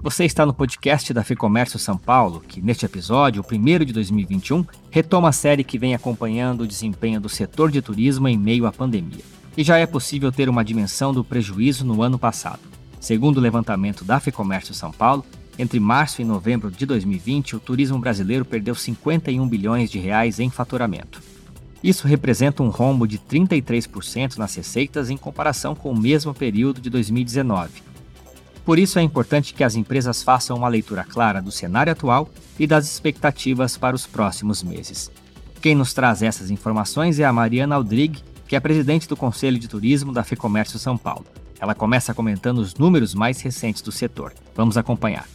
Você está no podcast da Ficomércio São Paulo, que neste episódio, o primeiro de 2021, retoma a série que vem acompanhando o desempenho do setor de turismo em meio à pandemia. E já é possível ter uma dimensão do prejuízo no ano passado. Segundo o levantamento da Ficomércio São Paulo, entre março e novembro de 2020, o turismo brasileiro perdeu 51 bilhões de reais em faturamento. Isso representa um rombo de 33% nas receitas em comparação com o mesmo período de 2019. Por isso é importante que as empresas façam uma leitura clara do cenário atual e das expectativas para os próximos meses. Quem nos traz essas informações é a Mariana Aldrigue, que é presidente do Conselho de Turismo da FEComércio São Paulo. Ela começa comentando os números mais recentes do setor. Vamos acompanhar.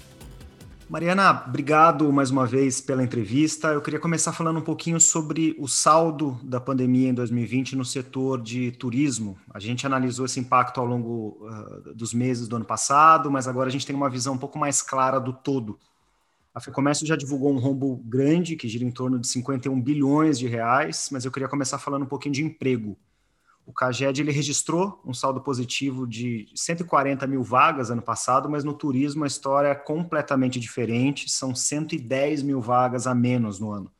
Mariana, obrigado mais uma vez pela entrevista. Eu queria começar falando um pouquinho sobre o saldo da pandemia em 2020 no setor de turismo. A gente analisou esse impacto ao longo uh, dos meses do ano passado, mas agora a gente tem uma visão um pouco mais clara do todo. A FEComércio já divulgou um rombo grande, que gira em torno de 51 bilhões de reais, mas eu queria começar falando um pouquinho de emprego. O CAGED ele registrou um saldo positivo de 140 mil vagas ano passado, mas no turismo a história é completamente diferente, são 110 mil vagas a menos no ano.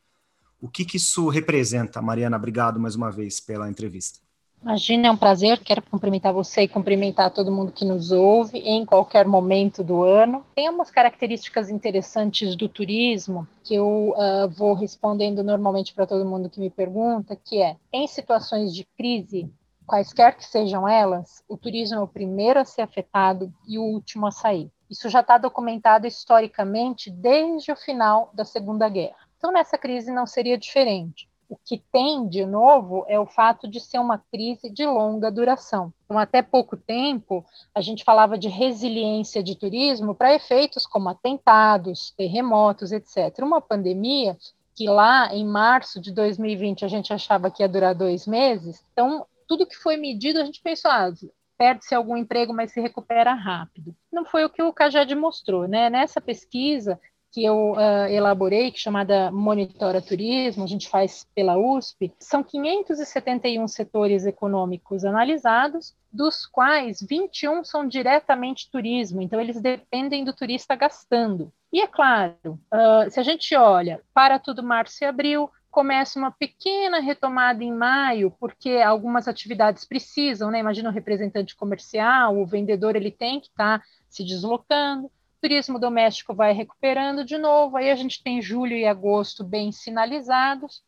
O que, que isso representa? Mariana, obrigado mais uma vez pela entrevista. Imagina, é um prazer. Quero cumprimentar você e cumprimentar todo mundo que nos ouve em qualquer momento do ano. Tem umas características interessantes do turismo que eu uh, vou respondendo normalmente para todo mundo que me pergunta, que é, em situações de crise, quaisquer que sejam elas, o turismo é o primeiro a ser afetado e o último a sair. Isso já está documentado historicamente desde o final da Segunda Guerra. Então, nessa crise não seria diferente. O que tem de novo é o fato de ser uma crise de longa duração. Então, até pouco tempo, a gente falava de resiliência de turismo para efeitos como atentados, terremotos, etc. Uma pandemia que lá em março de 2020 a gente achava que ia durar dois meses, então tudo que foi medido a gente pensou, ah, perde-se algum emprego, mas se recupera rápido. Não foi o que o CAGED mostrou, né? Nessa pesquisa, que eu uh, elaborei, que é chamada Monitora Turismo, a gente faz pela USP, são 571 setores econômicos analisados, dos quais 21 são diretamente turismo, então eles dependem do turista gastando. E é claro, uh, se a gente olha para tudo março e abril, começa uma pequena retomada em maio, porque algumas atividades precisam, né? Imagina o representante comercial, o vendedor, ele tem que estar tá se deslocando turismo doméstico vai recuperando de novo, aí a gente tem julho e agosto bem sinalizados.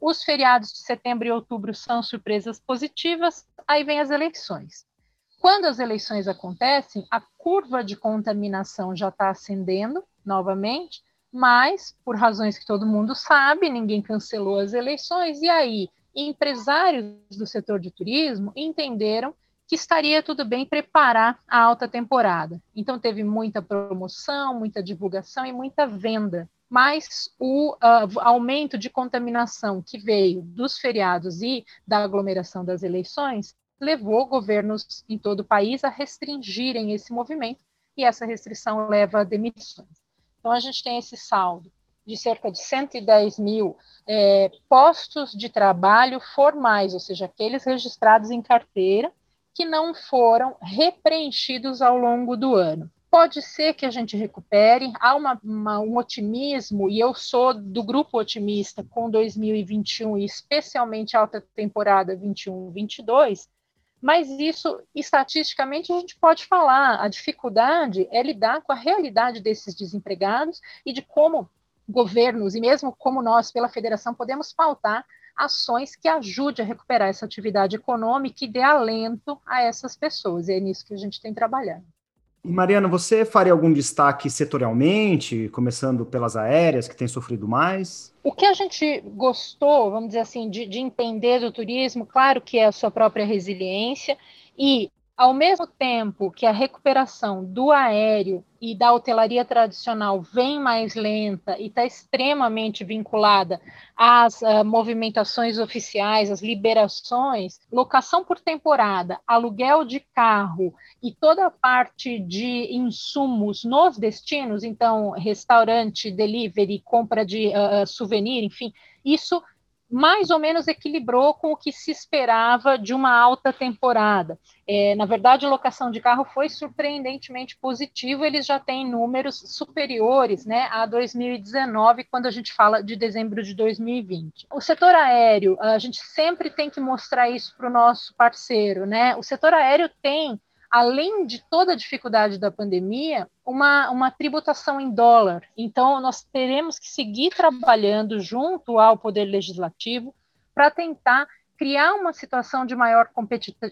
Os feriados de setembro e outubro são surpresas positivas, aí vem as eleições. Quando as eleições acontecem, a curva de contaminação já está ascendendo novamente, mas, por razões que todo mundo sabe, ninguém cancelou as eleições, e aí empresários do setor de turismo entenderam que estaria tudo bem preparar a alta temporada. Então, teve muita promoção, muita divulgação e muita venda. Mas o uh, aumento de contaminação que veio dos feriados e da aglomeração das eleições levou governos em todo o país a restringirem esse movimento, e essa restrição leva a demissões. Então, a gente tem esse saldo de cerca de 110 mil é, postos de trabalho formais, ou seja, aqueles registrados em carteira, que não foram repreenchidos ao longo do ano. Pode ser que a gente recupere, há uma, uma, um otimismo, e eu sou do grupo otimista com 2021 e especialmente alta temporada 21-22, mas isso, estatisticamente, a gente pode falar. A dificuldade é lidar com a realidade desses desempregados e de como governos, e mesmo como nós, pela federação, podemos pautar ações que ajude a recuperar essa atividade econômica e dê alento a essas pessoas. E é nisso que a gente tem trabalhado. E Mariana, você faria algum destaque setorialmente, começando pelas aéreas, que têm sofrido mais? O que a gente gostou, vamos dizer assim, de, de entender do turismo, claro que é a sua própria resiliência, e ao mesmo tempo que a recuperação do aéreo e da hotelaria tradicional vem mais lenta e está extremamente vinculada às uh, movimentações oficiais, às liberações, locação por temporada, aluguel de carro e toda a parte de insumos nos destinos, então restaurante, delivery, compra de uh, souvenir, enfim, isso mais ou menos equilibrou com o que se esperava de uma alta temporada. É, na verdade, a locação de carro foi surpreendentemente positivo, eles já têm números superiores né, a 2019, quando a gente fala de dezembro de 2020. O setor aéreo, a gente sempre tem que mostrar isso para o nosso parceiro. Né? O setor aéreo tem além de toda a dificuldade da pandemia, uma, uma tributação em dólar. Então, nós teremos que seguir trabalhando junto ao Poder Legislativo para tentar criar uma situação de maior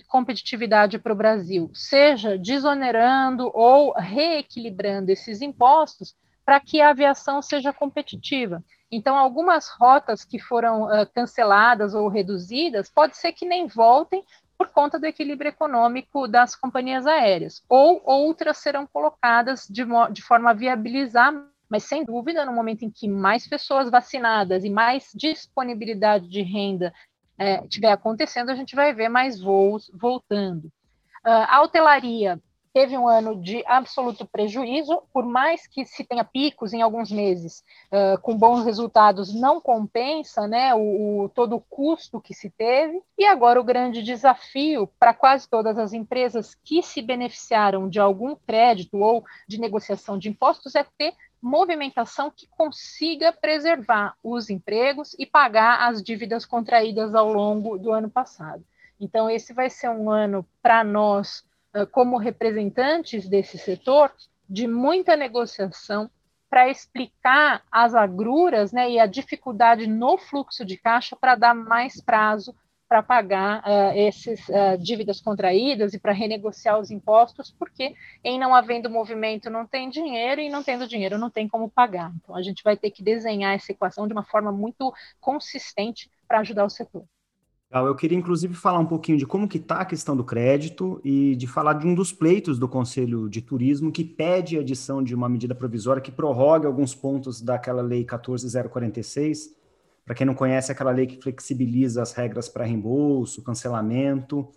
competitividade para o Brasil, seja desonerando ou reequilibrando esses impostos para que a aviação seja competitiva. Então, algumas rotas que foram uh, canceladas ou reduzidas, pode ser que nem voltem, por conta do equilíbrio econômico das companhias aéreas, ou outras serão colocadas de, de forma a viabilizar mas sem dúvida, no momento em que mais pessoas vacinadas e mais disponibilidade de renda é, tiver acontecendo, a gente vai ver mais voos voltando. Uh, a hotelaria teve um ano de absoluto prejuízo, por mais que se tenha picos em alguns meses uh, com bons resultados, não compensa né, o, o, todo o custo que se teve. E agora o grande desafio para quase todas as empresas que se beneficiaram de algum crédito ou de negociação de impostos é ter movimentação que consiga preservar os empregos e pagar as dívidas contraídas ao longo do ano passado. Então, esse vai ser um ano para nós como representantes desse setor, de muita negociação para explicar as agruras né, e a dificuldade no fluxo de caixa para dar mais prazo para pagar uh, essas uh, dívidas contraídas e para renegociar os impostos, porque em não havendo movimento não tem dinheiro e não tendo dinheiro não tem como pagar. Então a gente vai ter que desenhar essa equação de uma forma muito consistente para ajudar o setor. Eu queria, inclusive, falar um pouquinho de como que está a questão do crédito e de falar de um dos pleitos do Conselho de Turismo que pede a adição de uma medida provisória que prorrogue alguns pontos daquela Lei 14046. Para quem não conhece, é aquela lei que flexibiliza as regras para reembolso, cancelamento.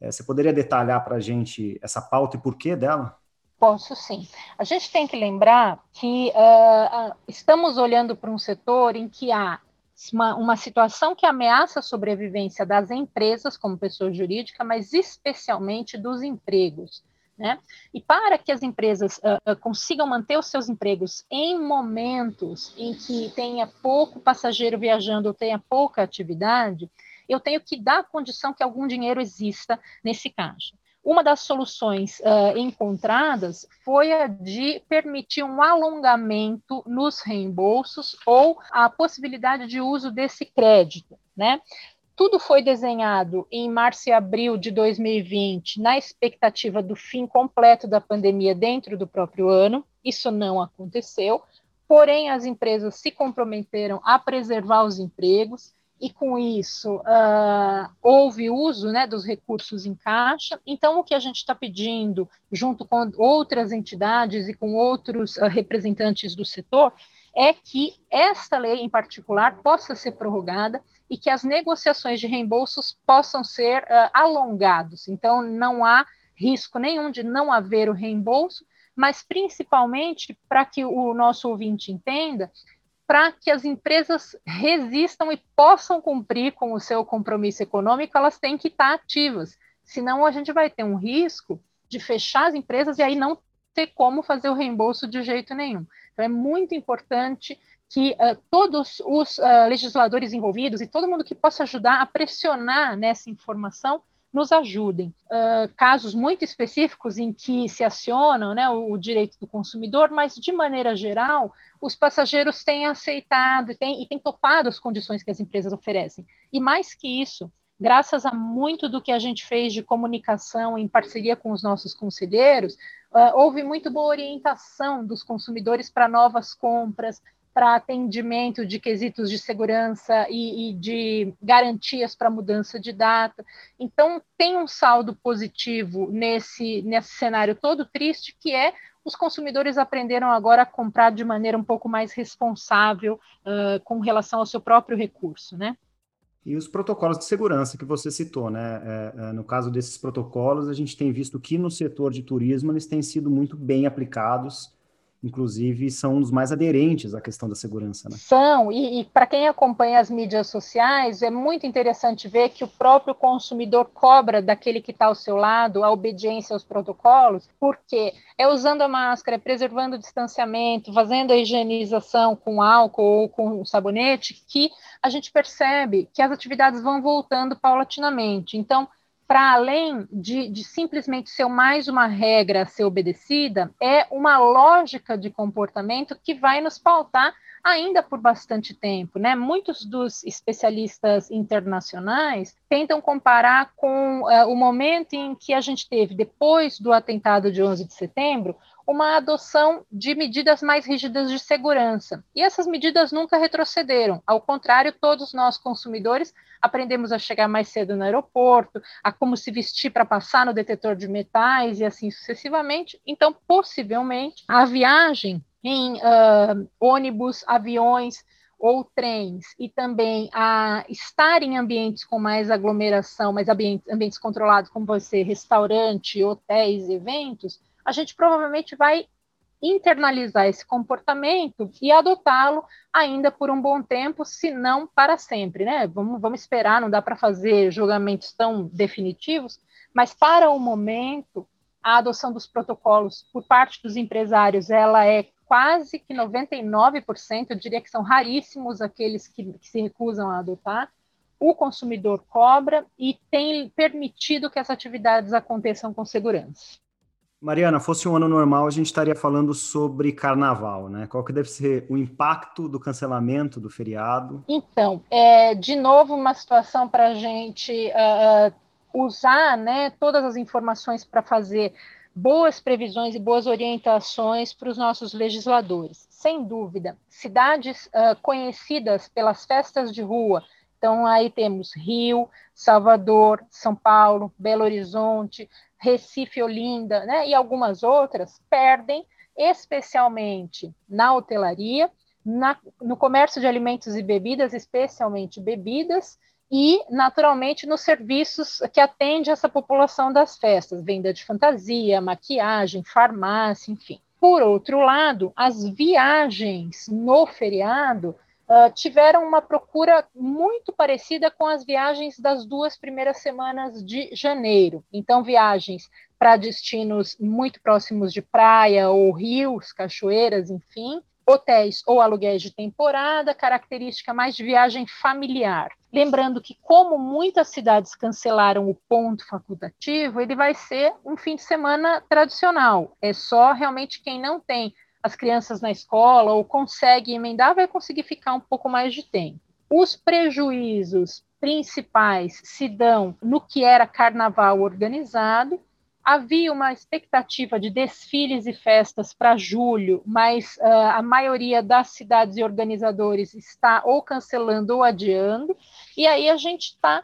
É, você poderia detalhar para a gente essa pauta e porquê dela? Posso sim. A gente tem que lembrar que uh, estamos olhando para um setor em que há uma, uma situação que ameaça a sobrevivência das empresas como pessoa jurídica, mas especialmente dos empregos. Né? E para que as empresas uh, consigam manter os seus empregos em momentos em que tenha pouco passageiro viajando ou tenha pouca atividade, eu tenho que dar condição que algum dinheiro exista nesse caixa. Uma das soluções uh, encontradas foi a de permitir um alongamento nos reembolsos ou a possibilidade de uso desse crédito, né? Tudo foi desenhado em março e abril de 2020, na expectativa do fim completo da pandemia dentro do próprio ano. Isso não aconteceu, porém, as empresas se comprometeram a preservar os empregos e com isso uh, houve uso né, dos recursos em caixa. Então, o que a gente está pedindo, junto com outras entidades e com outros uh, representantes do setor, é que esta lei em particular possa ser prorrogada e que as negociações de reembolsos possam ser uh, alongados. Então, não há risco nenhum de não haver o reembolso, mas principalmente para que o nosso ouvinte entenda para que as empresas resistam e possam cumprir com o seu compromisso econômico, elas têm que estar ativas. Senão, a gente vai ter um risco de fechar as empresas e aí não ter como fazer o reembolso de jeito nenhum. Então, é muito importante que uh, todos os uh, legisladores envolvidos e todo mundo que possa ajudar a pressionar nessa informação nos ajudem. Uh, casos muito específicos em que se acionam né, o, o, direito do consumidor, mas de maneira geral, os passageiros têm aceitado têm, e têm topado as condições que as empresas oferecem. E mais que isso, graças a muito do que a gente fez de comunicação em parceria com os nossos conselheiros, uh, houve muito boa orientação dos consumidores para novas compras, para atendimento de quesitos de segurança e, e de garantias para mudança de data. Então, tem um saldo positivo nesse, nesse cenário todo triste, que é os consumidores aprenderam agora a comprar de maneira um pouco mais responsável uh, com relação ao seu próprio recurso, né? E os protocolos de segurança que você citou, né? É, é, no caso desses protocolos, a gente tem visto que no setor de turismo eles têm sido muito bem aplicados inclusive, são os mais aderentes à questão da segurança. Né? São, e, e para quem acompanha as mídias sociais, é muito interessante ver que o próprio consumidor cobra daquele que está ao seu lado a obediência aos protocolos, porque é usando a máscara, é preservando o distanciamento, fazendo a higienização com álcool ou com sabonete, que a gente percebe que as atividades vão voltando paulatinamente. Então, para além de, de, simplesmente ser mais uma regra a ser obedecida, é uma lógica de comportamento que vai nos pautar ainda por bastante tempo. Né? Muitos dos especialistas internacionais tentam comparar com uh, o momento em que a gente teve, depois do atentado de 11 de setembro, uma adoção de medidas mais rígidas de segurança. E essas medidas nunca retrocederam. Ao contrário, todos nós consumidores aprendemos a chegar mais cedo no aeroporto, a como se vestir para passar no detetor de metais e assim sucessivamente. Então, possivelmente, a viagem em uh, ônibus, aviões ou trens e também a estar em ambientes com mais aglomeração, mais ambientes, ambientes controlados, como ser restaurante, hotéis, eventos, a gente provavelmente vai internalizar esse comportamento e adotá-lo ainda por um bom tempo, se não para sempre, né? Vamos, vamos esperar, não dá para fazer julgamentos tão definitivos, mas para o momento, a adoção dos protocolos por parte dos empresários, ela é quase que 99%, eu diria que são raríssimos aqueles que, que se recusam a adotar, o consumidor cobra e tem permitido que essas atividades aconteçam com segurança. Mariana, fosse um ano normal, a gente estaria falando sobre carnaval, né? Qual que deve ser o impacto do cancelamento do feriado? Então, é de novo uma situação para a gente uh, usar né, todas as informações para fazer boas previsões e boas orientações para os nossos legisladores. Sem dúvida, cidades uh, conhecidas pelas festas de rua, então aí temos Rio, Salvador, São Paulo, Belo Horizonte, Recife, Olinda, né, e algumas outras, perdem especialmente na hotelaria, na, no comércio de alimentos e bebidas, especialmente bebidas, e, naturalmente, nos serviços que atende essa população das festas, venda de fantasia, maquiagem, farmácia, enfim. Por outro lado, as viagens no feriado uh, tiveram uma procura muito parecida com as viagens das duas primeiras semanas de janeiro. Então, viagens para destinos muito próximos de praia ou rios, cachoeiras, enfim, hotéis ou aluguéis de temporada, característica mais de viagem familiar. Lembrando que, como muitas cidades cancelaram o ponto facultativo, ele vai ser um fim de semana tradicional. É só realmente quem não tem as crianças na escola ou consegue emendar, vai conseguir ficar um pouco mais de tempo. Os prejuízos principais se dão no que era carnaval organizado. Havia uma expectativa de desfiles e festas para julho, mas uh, a maioria das cidades e organizadores está ou cancelando ou adiando. E aí a gente está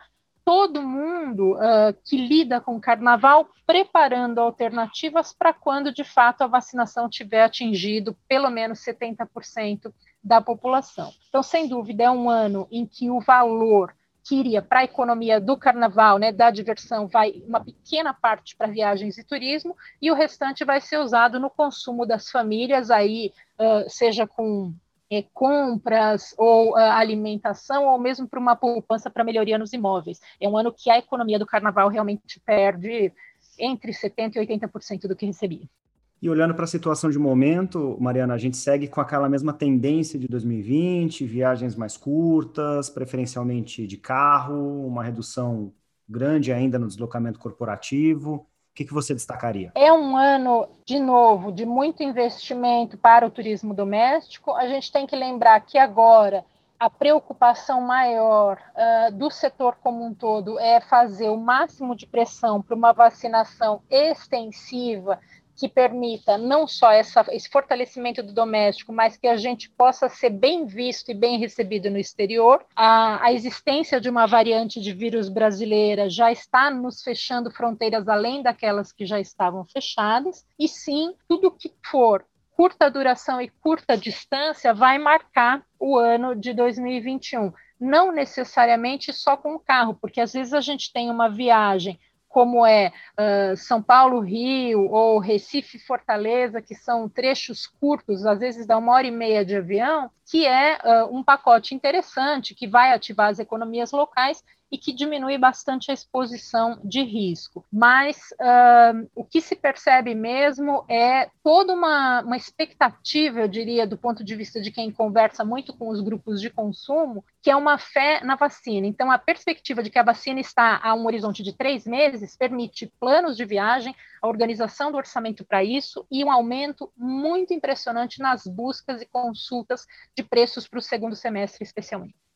todo mundo uh, que lida com carnaval preparando alternativas para quando de fato a vacinação tiver atingido pelo menos 70% da população. Então, sem dúvida, é um ano em que o valor que iria para a economia do carnaval, né, da diversão, vai uma pequena parte para viagens e turismo, e o restante vai ser usado no consumo das famílias, aí, uh, seja com é, compras ou uh, alimentação, ou mesmo para uma poupança para melhoria nos imóveis. É um ano que a economia do carnaval realmente perde entre 70% e 80% do que recebia. E olhando para a situação de momento, Mariana, a gente segue com aquela mesma tendência de 2020, viagens mais curtas, preferencialmente de carro, uma redução grande ainda no deslocamento corporativo que, que você destacaria? É um ano, de novo, de muito investimento para o turismo doméstico. A gente tem que lembrar que agora a preocupação maior uh, do setor como um todo é fazer o máximo de pressão para uma vacinação extensiva que permita não só essa, esse fortalecimento do doméstico, mas que a gente possa ser bem visto e bem recebido no exterior. A, a existência de uma variante de vírus brasileira já está nos fechando fronteiras além daquelas que já estavam fechadas, e sim, tudo que for curta duração e curta distância vai marcar o ano de 2021. Não necessariamente só com o carro, porque às vezes a gente tem uma viagem como é uh, São Paulo, Rio ou Recife, Fortaleza, que são trechos curtos, às vezes dá uma hora e meia de avião, que é uh, um pacote interessante que vai ativar as economias locais e que diminui bastante a exposição de risco. Mas uh, o que se percebe mesmo é toda uma, uma expectativa, eu diria, do ponto de vista de quem conversa muito com os grupos de consumo, que é uma fé na vacina. Então, a perspectiva de que a vacina está a um horizonte de três meses permite planos de viagem, a organização do orçamento para isso e um aumento muito impressionante nas buscas e consultas de preços para o segundo semestre, especialmente.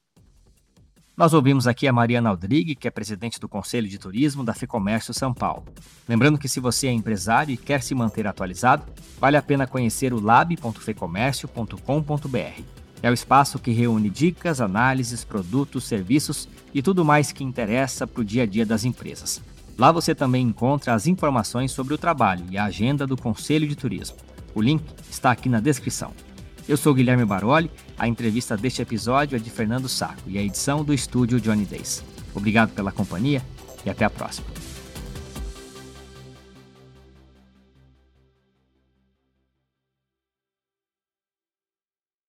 Nós ouvimos aqui a Mariana Aldrigue, que é presidente do Conselho de Turismo da FEComércio São Paulo. Lembrando que se você é empresário e quer se manter atualizado, vale a pena conhecer o lab.fecomércio.com.br. É o espaço que reúne dicas, análises, produtos, serviços e tudo mais que interessa para o dia a dia das empresas. Lá você também encontra as informações sobre o trabalho e a agenda do Conselho de Turismo. O link está aqui na descrição. Eu sou Guilherme Baroli, a entrevista deste episódio é de Fernando Saco e a edição do estúdio Johnny Days. Obrigado pela companhia e até a próxima.